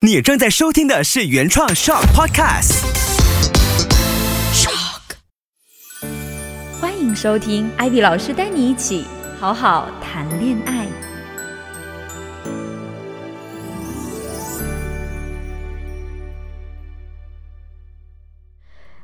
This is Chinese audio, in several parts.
你正在收听的是原创 Shock Podcast。Shock，欢迎收听艾比老师带你一起好好谈恋爱。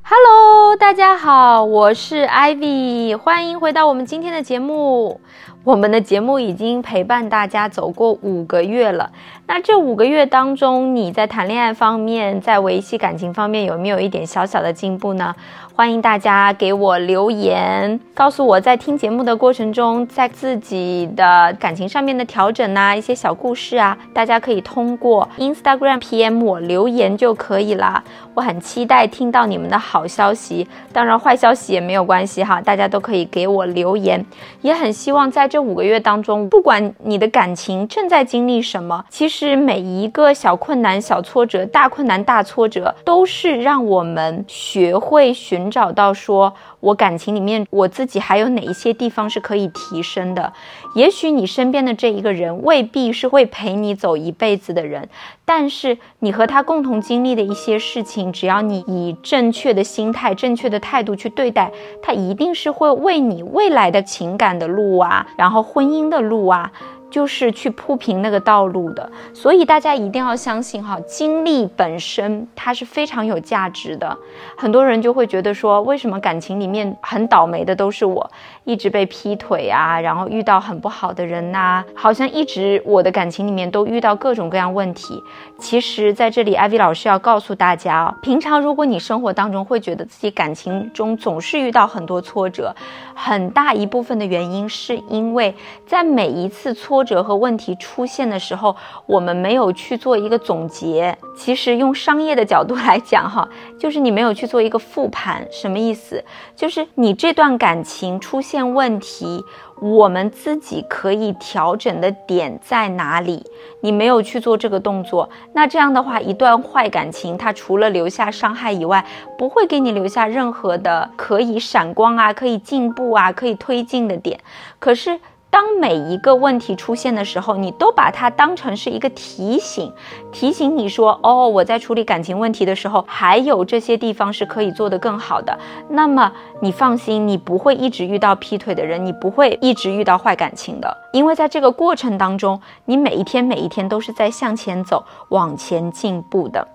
Hello，大家好，我是 Ivy，欢迎回到我们今天的节目。我们的节目已经陪伴大家走过五个月了。那这五个月当中，你在谈恋爱方面，在维系感情方面，有没有一点小小的进步呢？欢迎大家给我留言，告诉我在听节目的过程中，在自己的感情上面的调整呐，一些小故事啊，大家可以通过 Instagram PM 我留言就可以啦。我很期待听到你们的好消息，当然坏消息也没有关系哈，大家都可以给我留言。也很希望在这五个月当中，不管你的感情正在经历什么，其实每一个小困难、小挫折、大困难、大挫折，都是让我们学会寻。找到说，我感情里面我自己还有哪一些地方是可以提升的？也许你身边的这一个人未必是会陪你走一辈子的人，但是你和他共同经历的一些事情，只要你以正确的心态、正确的态度去对待，他一定是会为你未来的情感的路啊，然后婚姻的路啊。就是去铺平那个道路的，所以大家一定要相信哈，经历本身它是非常有价值的。很多人就会觉得说，为什么感情里面很倒霉的都是我，一直被劈腿啊，然后遇到很不好的人呐，好像一直我的感情里面都遇到各种各样问题。其实，在这里，艾薇老师要告诉大家啊，平常如果你生活当中会觉得自己感情中总是遇到很多挫折，很大一部分的原因是因为在每一次挫。折和问题出现的时候，我们没有去做一个总结。其实用商业的角度来讲，哈，就是你没有去做一个复盘。什么意思？就是你这段感情出现现问题，我们自己可以调整的点在哪里？你没有去做这个动作，那这样的话，一段坏感情，它除了留下伤害以外，不会给你留下任何的可以闪光啊、可以进步啊、可以推进的点。可是。当每一个问题出现的时候，你都把它当成是一个提醒，提醒你说：“哦，我在处理感情问题的时候，还有这些地方是可以做得更好的。”那么你放心，你不会一直遇到劈腿的人，你不会一直遇到坏感情的，因为在这个过程当中，你每一天每一天都是在向前走、往前进步的。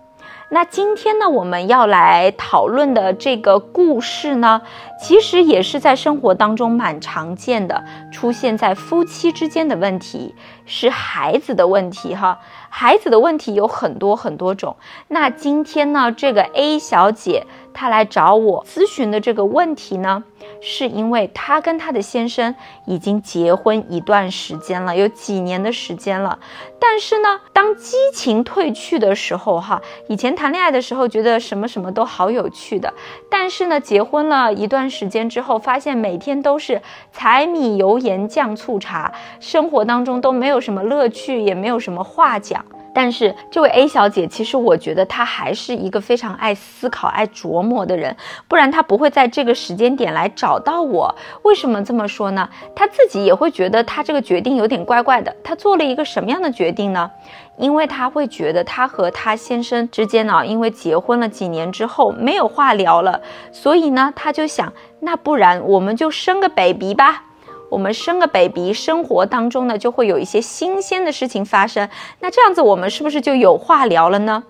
那今天呢，我们要来讨论的这个故事呢，其实也是在生活当中蛮常见的，出现在夫妻之间的问题，是孩子的问题哈。孩子的问题有很多很多种。那今天呢，这个 A 小姐她来找我咨询的这个问题呢，是因为她跟她的先生已经结婚一段时间了，有几年的时间了。但是呢，当激情褪去的时候，哈，以前谈恋爱的时候觉得什么什么都好有趣的，但是呢，结婚了一段时间之后，发现每天都是柴米油盐酱醋茶，生活当中都没有什么乐趣，也没有什么话讲。但是这位 A 小姐，其实我觉得她还是一个非常爱思考、爱琢磨的人，不然她不会在这个时间点来找到我。为什么这么说呢？她自己也会觉得她这个决定有点怪怪的。她做了一个什么样的决定呢？因为她会觉得她和她先生之间呢，因为结婚了几年之后没有话聊了，所以呢，她就想，那不然我们就生个 baby 吧。我们生个 baby，生活当中呢就会有一些新鲜的事情发生，那这样子我们是不是就有话聊了呢？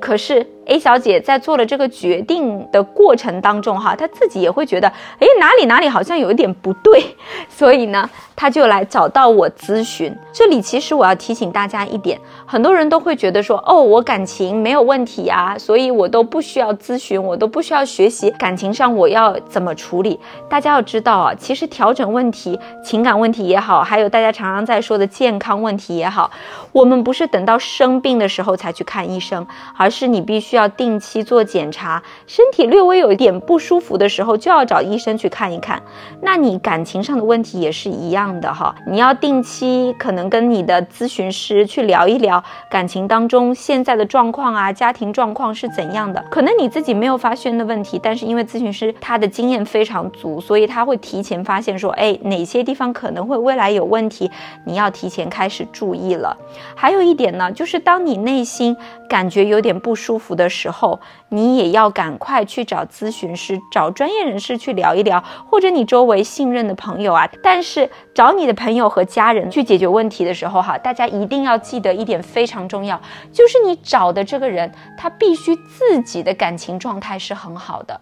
可是。A 小姐在做了这个决定的过程当中，哈，她自己也会觉得，哎，哪里哪里好像有一点不对，所以呢，她就来找到我咨询。这里其实我要提醒大家一点，很多人都会觉得说，哦，我感情没有问题啊，所以我都不需要咨询，我都不需要学习感情上我要怎么处理。大家要知道啊，其实调整问题、情感问题也好，还有大家常常在说的健康问题也好，我们不是等到生病的时候才去看医生，而是你必须。要定期做检查，身体略微有一点不舒服的时候就要找医生去看一看。那你感情上的问题也是一样的哈，你要定期可能跟你的咨询师去聊一聊感情当中现在的状况啊，家庭状况是怎样的。可能你自己没有发现的问题，但是因为咨询师他的经验非常足，所以他会提前发现说，哎，哪些地方可能会未来有问题，你要提前开始注意了。还有一点呢，就是当你内心感觉有点不舒服的时候，你也要赶快去找咨询师，找专业人士去聊一聊，或者你周围信任的朋友啊。但是找你的朋友和家人去解决问题的时候，哈，大家一定要记得一点非常重要，就是你找的这个人，他必须自己的感情状态是很好的。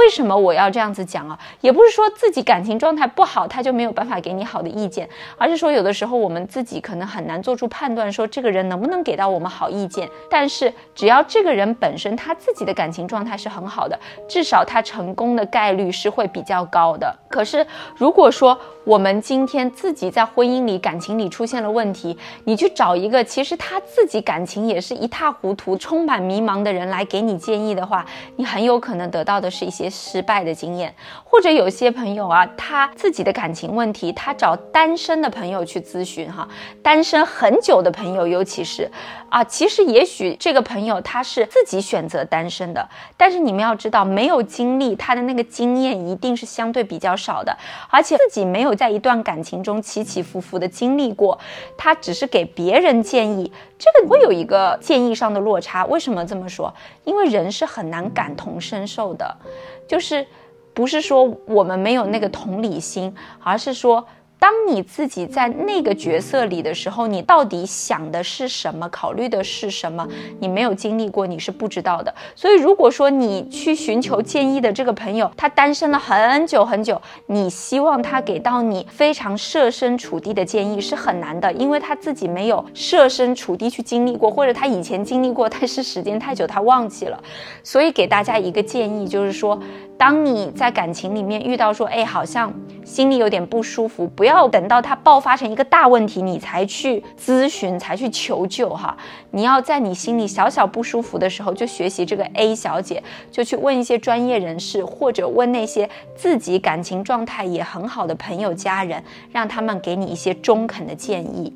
为什么我要这样子讲啊？也不是说自己感情状态不好，他就没有办法给你好的意见，而是说有的时候我们自己可能很难做出判断，说这个人能不能给到我们好意见。但是只要这个人本身他自己的感情状态是很好的，至少他成功的概率是会比较高的。可是如果说我们今天自己在婚姻里、感情里出现了问题，你去找一个其实他自己感情也是一塌糊涂、充满迷茫的人来给你建议的话，你很有可能得到的是一些失败的经验。或者有些朋友啊，他自己的感情问题，他找单身的朋友去咨询哈，单身很久的朋友，尤其是啊，其实也许这个朋友他是自己选择单身的，但是你们要知道，没有经历他的那个经验一定是相对比较少的，而且自己没有。在一段感情中起起伏伏的经历过，他只是给别人建议，这个会有一个建议上的落差。为什么这么说？因为人是很难感同身受的，就是不是说我们没有那个同理心，而是说。当你自己在那个角色里的时候，你到底想的是什么，考虑的是什么？你没有经历过，你是不知道的。所以，如果说你去寻求建议的这个朋友，他单身了很久很久，你希望他给到你非常设身处地的建议是很难的，因为他自己没有设身处地去经历过，或者他以前经历过，但是时间太久，他忘记了。所以，给大家一个建议，就是说。当你在感情里面遇到说，哎，好像心里有点不舒服，不要等到它爆发成一个大问题，你才去咨询，才去求救哈。你要在你心里小小不舒服的时候，就学习这个 A 小姐，就去问一些专业人士，或者问那些自己感情状态也很好的朋友、家人，让他们给你一些中肯的建议。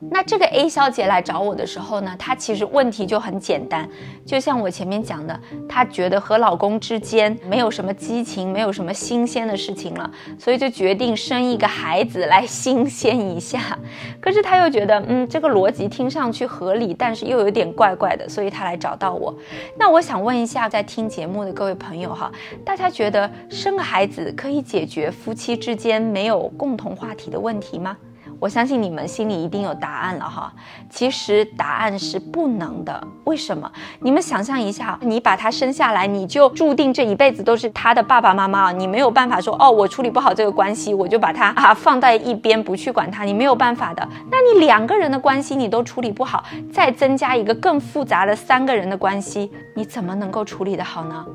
那这个 A 小姐来找我的时候呢，她其实问题就很简单，就像我前面讲的，她觉得和老公之间没有什么激情，没有什么新鲜的事情了，所以就决定生一个孩子来新鲜一下。可是她又觉得，嗯，这个逻辑听上去合理，但是又有点怪怪的，所以她来找到我。那我想问一下，在听节目的各位朋友哈，大家觉得生个孩子可以解决夫妻之间没有共同话题的问题吗？我相信你们心里一定有答案了哈，其实答案是不能的。为什么？你们想象一下，你把他生下来，你就注定这一辈子都是他的爸爸妈妈，你没有办法说哦，我处理不好这个关系，我就把他啊放在一边不去管他，你没有办法的。那你两个人的关系你都处理不好，再增加一个更复杂的三个人的关系，你怎么能够处理得好呢？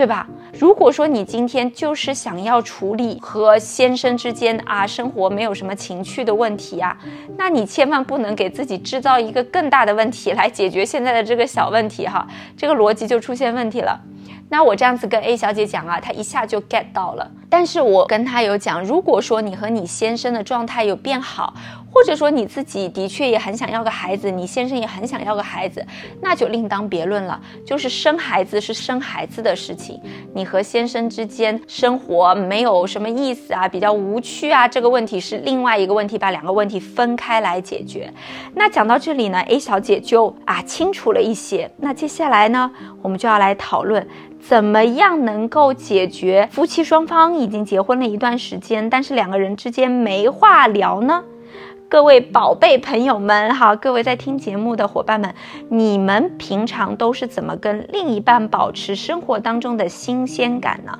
对吧？如果说你今天就是想要处理和先生之间啊生活没有什么情趣的问题啊，那你千万不能给自己制造一个更大的问题来解决现在的这个小问题哈，这个逻辑就出现问题了。那我这样子跟 A 小姐讲啊，她一下就 get 到了。但是我跟她有讲，如果说你和你先生的状态有变好。或者说你自己的确也很想要个孩子，你先生也很想要个孩子，那就另当别论了。就是生孩子是生孩子的事情，你和先生之间生活没有什么意思啊，比较无趣啊，这个问题是另外一个问题，把两个问题分开来解决。那讲到这里呢，A 小姐就啊清楚了一些。那接下来呢，我们就要来讨论怎么样能够解决夫妻双方已经结婚了一段时间，但是两个人之间没话聊呢？各位宝贝朋友们，好，各位在听节目的伙伴们，你们平常都是怎么跟另一半保持生活当中的新鲜感呢？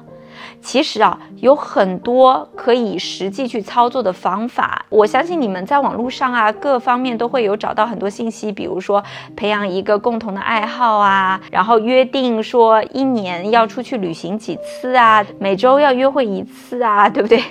其实啊，有很多可以实际去操作的方法。我相信你们在网络上啊，各方面都会有找到很多信息，比如说培养一个共同的爱好啊，然后约定说一年要出去旅行几次啊，每周要约会一次啊，对不对？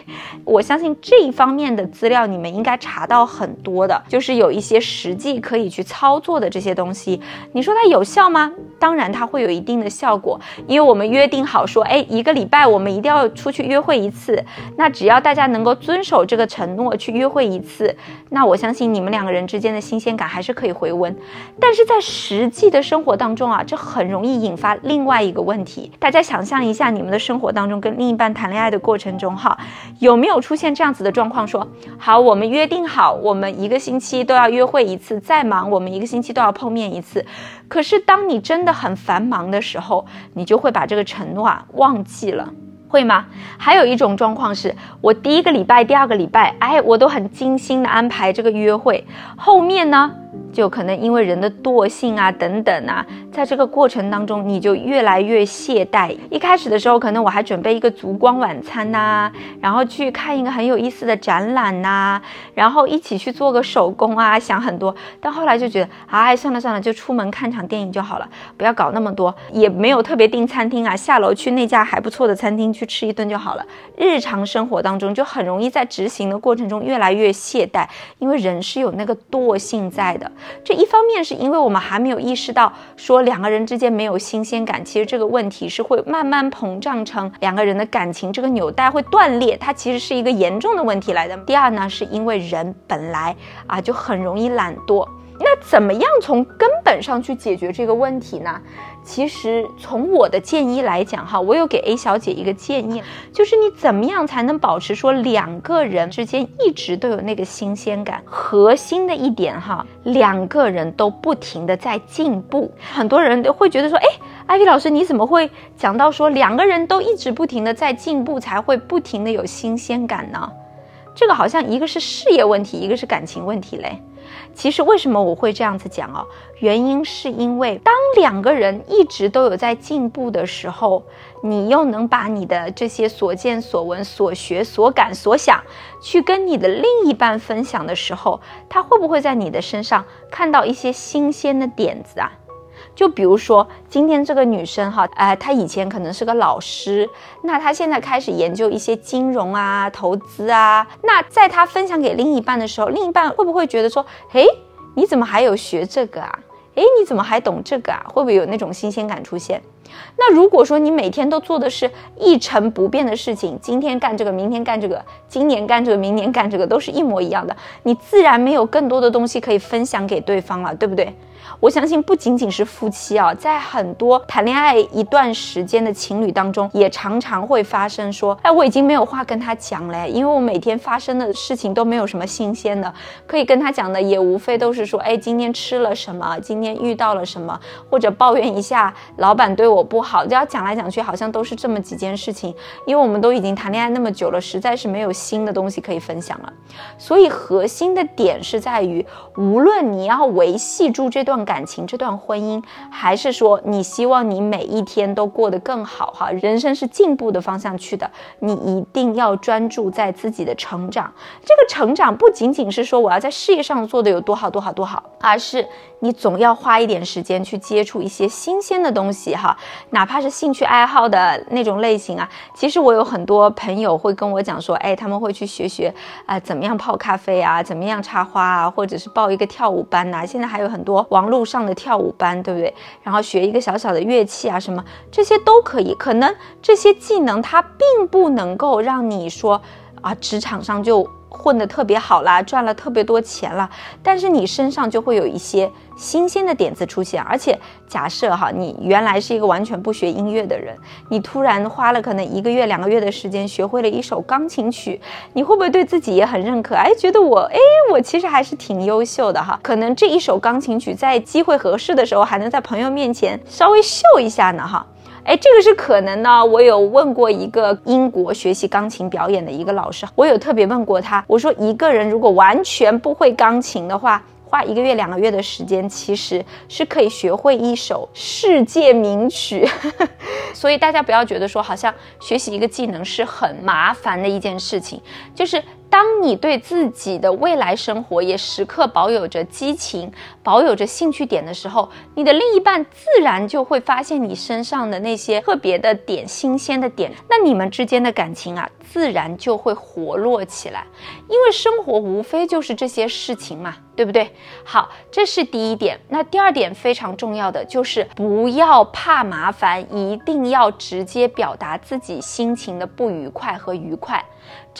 我相信这一方面的资料你们应该查到很多的，就是有一些实际可以去操作的这些东西。你说它有效吗？当然它会有一定的效果，因为我们约定好说，哎，一个礼拜我我们一定要出去约会一次。那只要大家能够遵守这个承诺去约会一次，那我相信你们两个人之间的新鲜感还是可以回温。但是在实际的生活当中啊，这很容易引发另外一个问题。大家想象一下，你们的生活当中跟另一半谈恋爱的过程中，哈，有没有出现这样子的状况？说好，我们约定好，我们一个星期都要约会一次，再忙我们一个星期都要碰面一次。可是当你真的很繁忙的时候，你就会把这个承诺啊忘记了，会吗？还有一种状况是，我第一个礼拜、第二个礼拜，哎，我都很精心的安排这个约会，后面呢？就可能因为人的惰性啊等等啊，在这个过程当中，你就越来越懈怠。一开始的时候，可能我还准备一个烛光晚餐呐，然后去看一个很有意思的展览呐，然后一起去做个手工啊，想很多。但后来就觉得，哎，算了算了，就出门看场电影就好了，不要搞那么多，也没有特别订餐厅啊，下楼去那家还不错的餐厅去吃一顿就好了。日常生活当中就很容易在执行的过程中越来越懈怠，因为人是有那个惰性在的。这一方面是因为我们还没有意识到，说两个人之间没有新鲜感，其实这个问题是会慢慢膨胀成两个人的感情这个纽带会断裂，它其实是一个严重的问题来的。第二呢，是因为人本来啊就很容易懒惰，那怎么样从根本上去解决这个问题呢？其实从我的建议来讲，哈，我有给 A 小姐一个建议，就是你怎么样才能保持说两个人之间一直都有那个新鲜感？核心的一点哈，两个人都不停的在进步。很多人都会觉得说，哎，艾薇老师你怎么会讲到说两个人都一直不停的在进步，才会不停的有新鲜感呢？这个好像一个是事业问题，一个是感情问题嘞。其实为什么我会这样子讲哦？原因是因为当两个人一直都有在进步的时候，你又能把你的这些所见所闻、所学所感所想，去跟你的另一半分享的时候，他会不会在你的身上看到一些新鲜的点子啊？就比如说，今天这个女生哈，呃，她以前可能是个老师，那她现在开始研究一些金融啊、投资啊。那在她分享给另一半的时候，另一半会不会觉得说，诶，你怎么还有学这个啊？诶，你怎么还懂这个啊？会不会有那种新鲜感出现？那如果说你每天都做的是一成不变的事情，今天干这个，明天干这个，今年干这个，明年干这个，都是一模一样的，你自然没有更多的东西可以分享给对方了，对不对？我相信不仅仅是夫妻啊，在很多谈恋爱一段时间的情侣当中，也常常会发生说，哎，我已经没有话跟他讲了，因为我每天发生的事情都没有什么新鲜的，可以跟他讲的也无非都是说，哎，今天吃了什么，今天遇到了什么，或者抱怨一下老板对我不好，就要讲来讲去，好像都是这么几件事情。因为我们都已经谈恋爱那么久了，实在是没有新的东西可以分享了。所以核心的点是在于，无论你要维系住这段。感情这段婚姻，还是说你希望你每一天都过得更好哈？人生是进步的方向去的，你一定要专注在自己的成长。这个成长不仅仅是说我要在事业上做的有多好多好多好，而是你总要花一点时间去接触一些新鲜的东西哈，哪怕是兴趣爱好的那种类型啊。其实我有很多朋友会跟我讲说，哎，他们会去学学啊，怎么样泡咖啡啊，怎么样插花啊，或者是报一个跳舞班呐。现在还有很多网络。上的跳舞班，对不对？然后学一个小小的乐器啊，什么这些都可以。可能这些技能它并不能够让你说啊，职场上就。混得特别好啦，赚了特别多钱了，但是你身上就会有一些新鲜的点子出现。而且假设哈，你原来是一个完全不学音乐的人，你突然花了可能一个月、两个月的时间学会了一首钢琴曲，你会不会对自己也很认可？哎，觉得我哎，我其实还是挺优秀的哈。可能这一首钢琴曲在机会合适的时候，还能在朋友面前稍微秀一下呢哈。哎，这个是可能的。我有问过一个英国学习钢琴表演的一个老师，我有特别问过他，我说一个人如果完全不会钢琴的话，花一个月、两个月的时间，其实是可以学会一首世界名曲。所以大家不要觉得说好像学习一个技能是很麻烦的一件事情，就是当你对自己的未来生活也时刻保有着激情、保有着兴趣点的时候，你的另一半自然就会发现你身上的那些特别的点、新鲜的点，那你们之间的感情啊，自然就会活络起来，因为生活无非就是这些事情嘛。对不对？好，这是第一点。那第二点非常重要的就是不要怕麻烦，一定要直接表达自己心情的不愉快和愉快。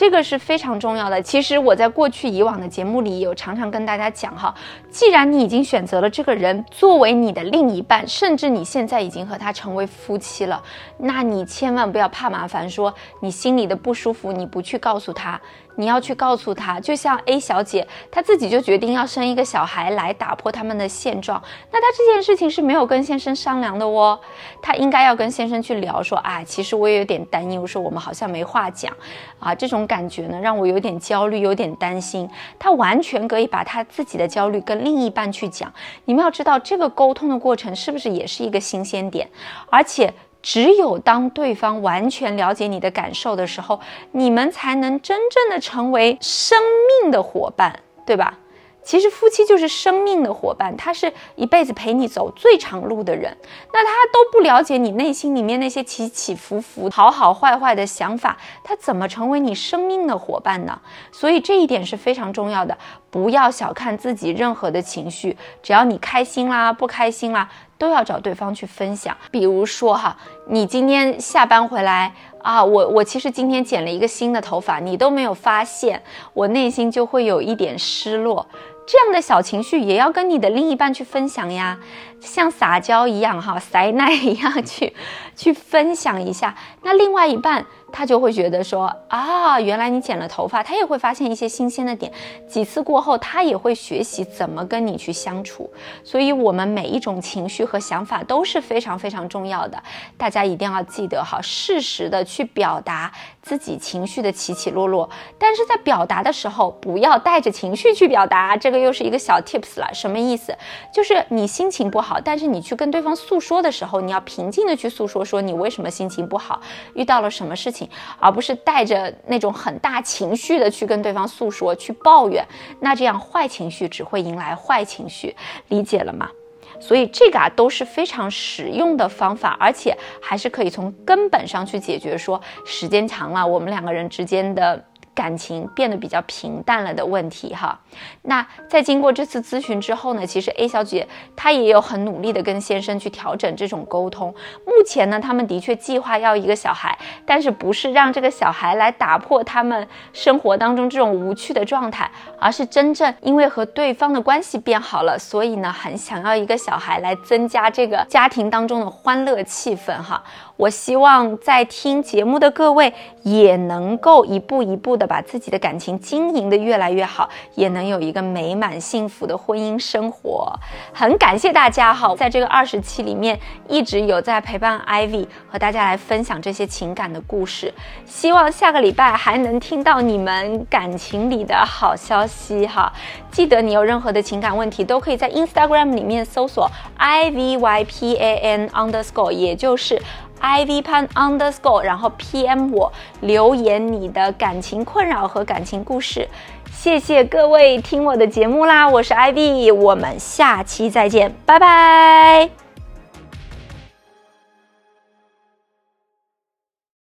这个是非常重要的。其实我在过去以往的节目里有常常跟大家讲哈，既然你已经选择了这个人作为你的另一半，甚至你现在已经和他成为夫妻了，那你千万不要怕麻烦，说你心里的不舒服你不去告诉他，你要去告诉他。就像 A 小姐，她自己就决定要生一个小孩来打破他们的现状，那她这件事情是没有跟先生商量的哦，她应该要跟先生去聊说，啊，其实我也有点担忧，说我们好像没话讲，啊。这种感觉呢，让我有点焦虑，有点担心。她完全可以把她自己的焦虑跟另一半去讲。你们要知道，这个沟通的过程是不是也是一个新鲜点？而且，只有当对方完全了解你的感受的时候，你们才能真正的成为生命的伙伴，对吧？其实夫妻就是生命的伙伴，他是一辈子陪你走最长路的人。那他都不了解你内心里面那些起起伏伏、好好坏坏的想法，他怎么成为你生命的伙伴呢？所以这一点是非常重要的。不要小看自己任何的情绪，只要你开心啦、不开心啦，都要找对方去分享。比如说哈，你今天下班回来啊，我我其实今天剪了一个新的头发，你都没有发现，我内心就会有一点失落。这样的小情绪也要跟你的另一半去分享呀，像撒娇一样哈，塞奶一样去去分享一下。那另外一半。他就会觉得说啊，原来你剪了头发，他也会发现一些新鲜的点。几次过后，他也会学习怎么跟你去相处。所以，我们每一种情绪和想法都是非常非常重要的。大家一定要记得哈，适时的去表达自己情绪的起起落落。但是在表达的时候，不要带着情绪去表达。这个又是一个小 tips 了。什么意思？就是你心情不好，但是你去跟对方诉说的时候，你要平静的去诉说，说你为什么心情不好，遇到了什么事情。而不是带着那种很大情绪的去跟对方诉说、去抱怨，那这样坏情绪只会迎来坏情绪，理解了吗？所以这个啊都是非常实用的方法，而且还是可以从根本上去解决。说时间长了，我们两个人之间的。感情变得比较平淡了的问题哈，那在经过这次咨询之后呢，其实 A 小姐她也有很努力的跟先生去调整这种沟通。目前呢，他们的确计划要一个小孩，但是不是让这个小孩来打破他们生活当中这种无趣的状态，而是真正因为和对方的关系变好了，所以呢，很想要一个小孩来增加这个家庭当中的欢乐气氛哈。我希望在听节目的各位也能够一步一步的把自己的感情经营的越来越好，也能有一个美满幸福的婚姻生活。很感谢大家哈，在这个二十期里面一直有在陪伴 Ivy 和大家来分享这些情感的故事。希望下个礼拜还能听到你们感情里的好消息哈。记得你有任何的情感问题，都可以在 Instagram 里面搜索 Ivypan underscore，也就是。Ivpan underscore，然后 pm 我留言你的感情困扰和感情故事，谢谢各位听我的节目啦，我是 iv，我们下期再见，拜拜。